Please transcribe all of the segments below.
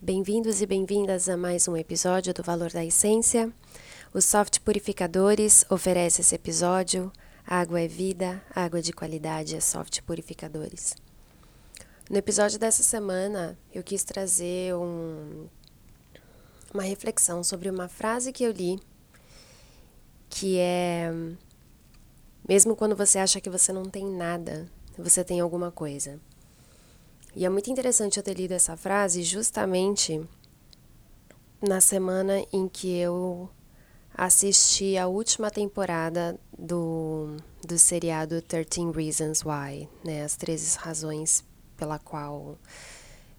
Bem-vindos e bem-vindas a mais um episódio do Valor da Essência. Os Soft Purificadores oferece esse episódio. Água é vida, água de qualidade é Soft Purificadores. No episódio dessa semana, eu quis trazer um, uma reflexão sobre uma frase que eu li, que é: Mesmo quando você acha que você não tem nada, você tem alguma coisa. E é muito interessante eu ter lido essa frase justamente na semana em que eu assisti a última temporada do, do seriado 13 Reasons Why, né? As 13 razões pela qual.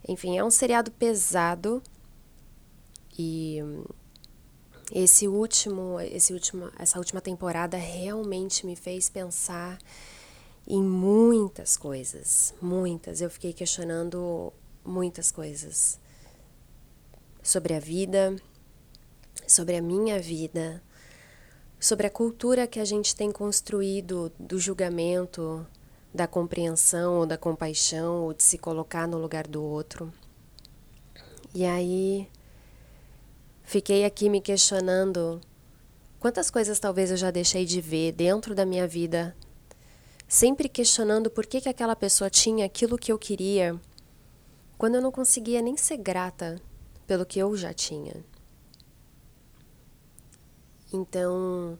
Enfim, é um seriado pesado e esse último, esse último, essa última temporada realmente me fez pensar em muitas coisas, muitas. Eu fiquei questionando muitas coisas sobre a vida, sobre a minha vida, sobre a cultura que a gente tem construído do julgamento, da compreensão ou da compaixão ou de se colocar no lugar do outro. E aí fiquei aqui me questionando quantas coisas talvez eu já deixei de ver dentro da minha vida, sempre questionando por que, que aquela pessoa tinha aquilo que eu queria, quando eu não conseguia nem ser grata pelo que eu já tinha. Então,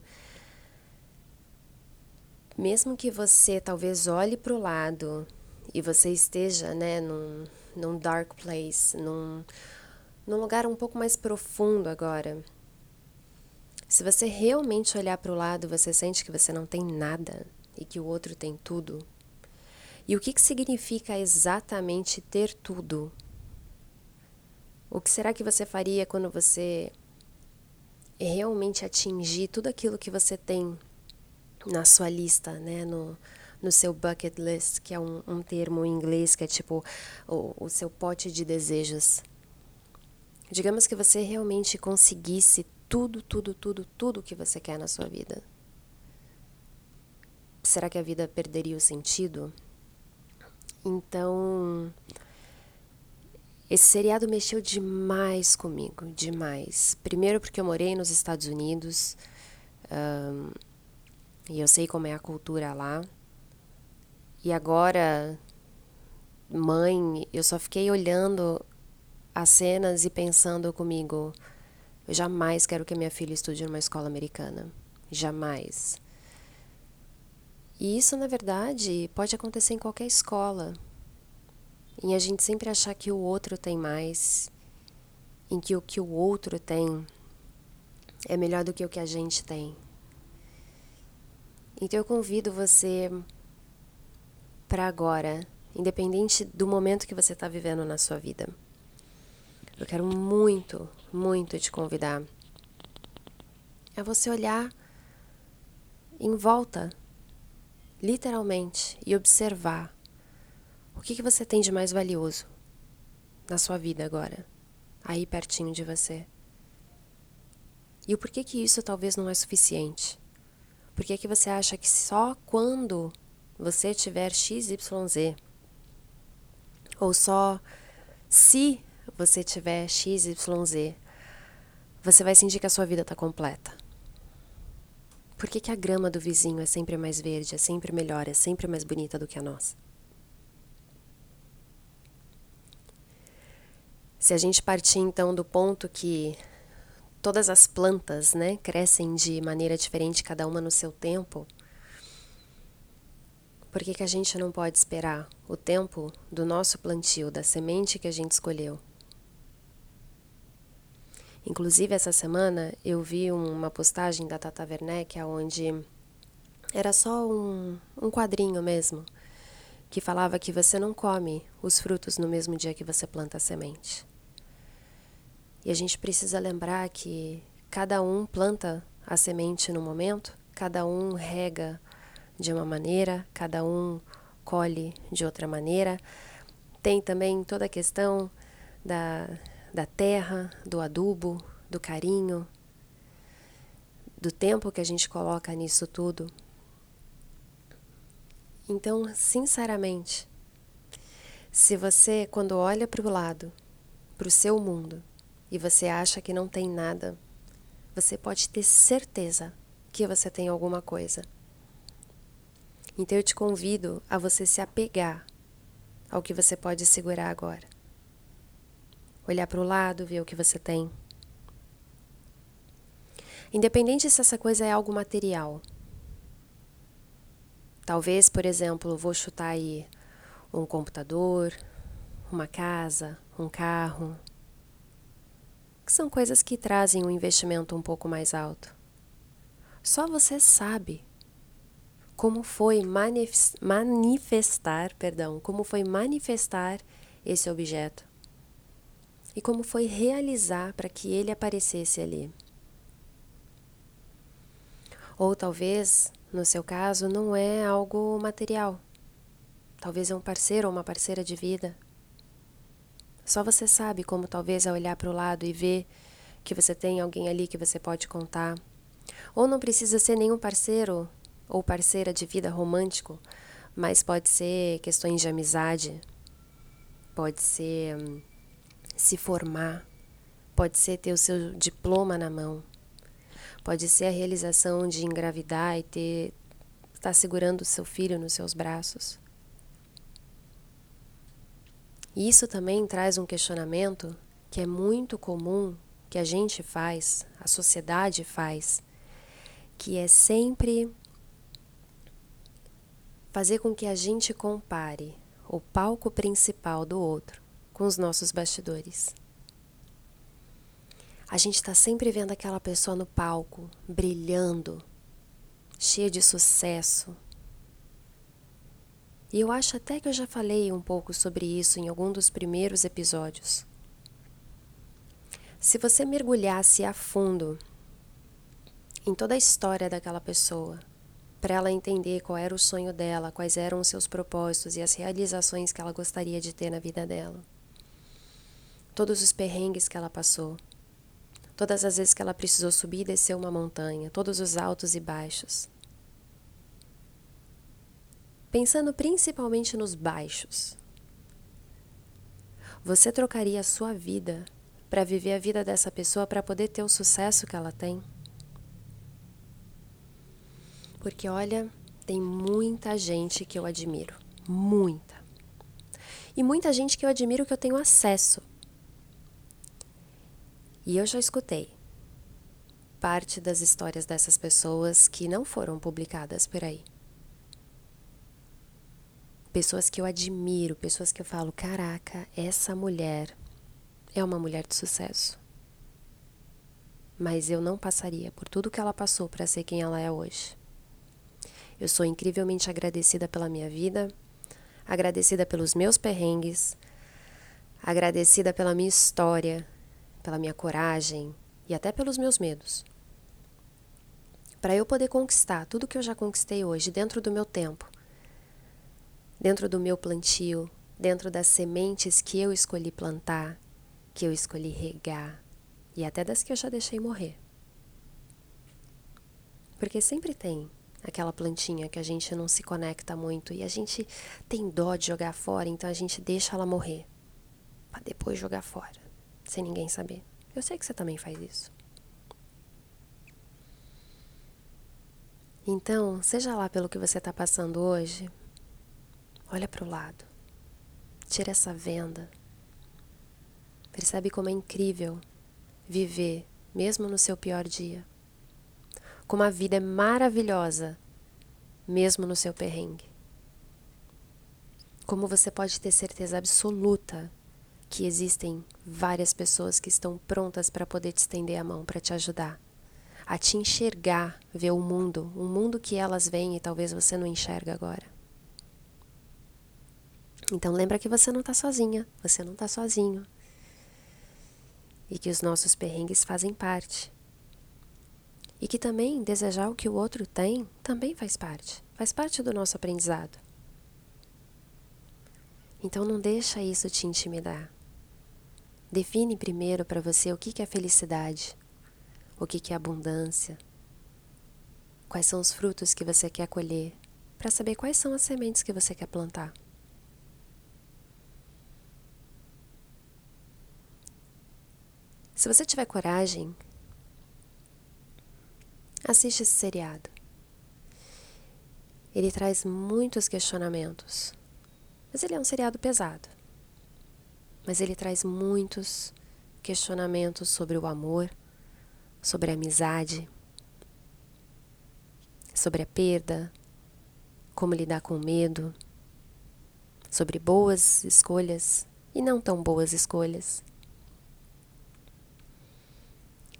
mesmo que você talvez olhe para o lado e você esteja né, num, num dark place, num, num lugar um pouco mais profundo agora, se você realmente olhar para o lado, você sente que você não tem nada e que o outro tem tudo. E o que, que significa exatamente ter tudo? O que será que você faria quando você realmente atingir tudo aquilo que você tem na sua lista, né? No, no seu bucket list, que é um, um termo em inglês que é tipo o, o seu pote de desejos. Digamos que você realmente conseguisse tudo, tudo, tudo, tudo que você quer na sua vida. Será que a vida perderia o sentido? Então, esse seriado mexeu demais comigo, demais. Primeiro porque eu morei nos Estados Unidos, um, e eu sei como é a cultura lá. E agora, mãe, eu só fiquei olhando as cenas e pensando comigo: eu jamais quero que minha filha estude numa escola americana. Jamais. E isso, na verdade, pode acontecer em qualquer escola. Em a gente sempre achar que o outro tem mais, em que o que o outro tem é melhor do que o que a gente tem. Então eu convido você para agora, independente do momento que você está vivendo na sua vida. Eu quero muito, muito te convidar a você olhar em volta, literalmente, e observar o que, que você tem de mais valioso na sua vida agora, aí pertinho de você. E o porquê que isso talvez não é suficiente. Por que, que você acha que só quando você tiver XYZ, ou só se você tiver XYZ, você vai sentir que a sua vida está completa? Por que, que a grama do vizinho é sempre mais verde, é sempre melhor, é sempre mais bonita do que a nossa? Se a gente partir então do ponto que todas as plantas, né, crescem de maneira diferente, cada uma no seu tempo. Por que, que a gente não pode esperar o tempo do nosso plantio, da semente que a gente escolheu? Inclusive, essa semana eu vi uma postagem da Tata Werneck onde era só um, um quadrinho mesmo, que falava que você não come os frutos no mesmo dia que você planta a semente. E a gente precisa lembrar que cada um planta a semente no momento, cada um rega de uma maneira, cada um colhe de outra maneira. Tem também toda a questão da, da terra, do adubo, do carinho. do tempo que a gente coloca nisso tudo. Então, sinceramente, se você, quando olha para o lado, para o seu mundo, e você acha que não tem nada, você pode ter certeza que você tem alguma coisa. Então eu te convido a você se apegar ao que você pode segurar agora. Olhar para o lado, ver o que você tem. Independente se essa coisa é algo material. Talvez, por exemplo, vou chutar aí um computador, uma casa, um carro, que são coisas que trazem um investimento um pouco mais alto. Só você sabe como foi manifestar, perdão, como foi manifestar esse objeto e como foi realizar para que ele aparecesse ali. Ou talvez, no seu caso, não é algo material. Talvez é um parceiro ou uma parceira de vida só você sabe como talvez é olhar para o lado e ver que você tem alguém ali que você pode contar. Ou não precisa ser nenhum parceiro ou parceira de vida romântico, mas pode ser questões de amizade, pode ser hum, se formar, pode ser ter o seu diploma na mão, pode ser a realização de engravidar e ter estar segurando o seu filho nos seus braços. E isso também traz um questionamento que é muito comum que a gente faz, a sociedade faz, que é sempre fazer com que a gente compare o palco principal do outro com os nossos bastidores. A gente está sempre vendo aquela pessoa no palco, brilhando, cheia de sucesso, e eu acho até que eu já falei um pouco sobre isso em algum dos primeiros episódios. Se você mergulhasse a fundo em toda a história daquela pessoa, para ela entender qual era o sonho dela, quais eram os seus propósitos e as realizações que ela gostaria de ter na vida dela, todos os perrengues que ela passou, todas as vezes que ela precisou subir e descer uma montanha, todos os altos e baixos, pensando principalmente nos baixos. Você trocaria a sua vida para viver a vida dessa pessoa para poder ter o sucesso que ela tem? Porque olha, tem muita gente que eu admiro, muita. E muita gente que eu admiro que eu tenho acesso. E eu já escutei parte das histórias dessas pessoas que não foram publicadas por aí pessoas que eu admiro, pessoas que eu falo: caraca, essa mulher é uma mulher de sucesso. Mas eu não passaria por tudo que ela passou para ser quem ela é hoje. Eu sou incrivelmente agradecida pela minha vida, agradecida pelos meus perrengues, agradecida pela minha história, pela minha coragem e até pelos meus medos. Para eu poder conquistar tudo que eu já conquistei hoje dentro do meu tempo, dentro do meu plantio, dentro das sementes que eu escolhi plantar, que eu escolhi regar e até das que eu já deixei morrer. Porque sempre tem aquela plantinha que a gente não se conecta muito e a gente tem dó de jogar fora, então a gente deixa ela morrer para depois jogar fora, sem ninguém saber. Eu sei que você também faz isso. Então, seja lá pelo que você está passando hoje, Olha para o lado. Tira essa venda. Percebe como é incrível viver, mesmo no seu pior dia. Como a vida é maravilhosa, mesmo no seu perrengue. Como você pode ter certeza absoluta que existem várias pessoas que estão prontas para poder te estender a mão, para te ajudar, a te enxergar, ver o mundo, um mundo que elas veem e talvez você não enxerga agora. Então lembra que você não está sozinha, você não está sozinho. E que os nossos perrengues fazem parte. E que também desejar o que o outro tem também faz parte, faz parte do nosso aprendizado. Então não deixa isso te intimidar. Define primeiro para você o que é felicidade, o que é abundância, quais são os frutos que você quer colher, para saber quais são as sementes que você quer plantar. Se você tiver coragem, assiste esse seriado. Ele traz muitos questionamentos, mas ele é um seriado pesado. Mas ele traz muitos questionamentos sobre o amor, sobre a amizade, sobre a perda, como lidar com o medo, sobre boas escolhas e não tão boas escolhas,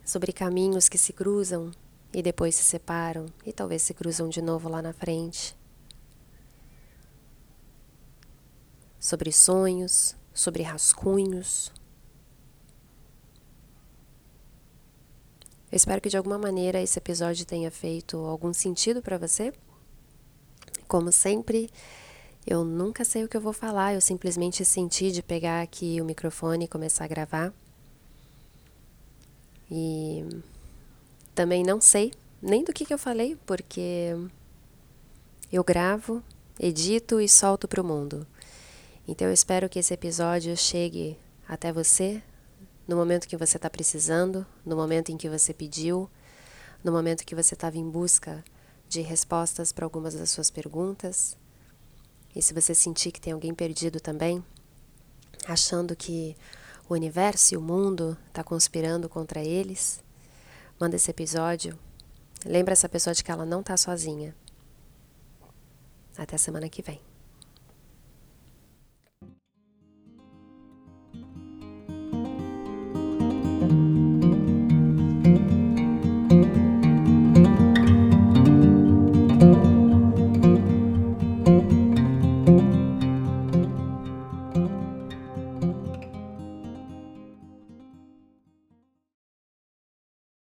sobre caminhos que se cruzam e depois se separam e talvez se cruzam de novo lá na frente, sobre sonhos, sobre rascunhos. Eu espero que de alguma maneira esse episódio tenha feito algum sentido para você. Como sempre, eu nunca sei o que eu vou falar, eu simplesmente senti de pegar aqui o microfone e começar a gravar. E também não sei nem do que, que eu falei, porque eu gravo, edito e solto para o mundo. Então eu espero que esse episódio chegue até você no momento que você está precisando, no momento em que você pediu, no momento que você estava em busca de respostas para algumas das suas perguntas. E se você sentir que tem alguém perdido também, achando que o universo e o mundo está conspirando contra eles, manda esse episódio. Lembra essa pessoa de que ela não está sozinha. Até semana que vem.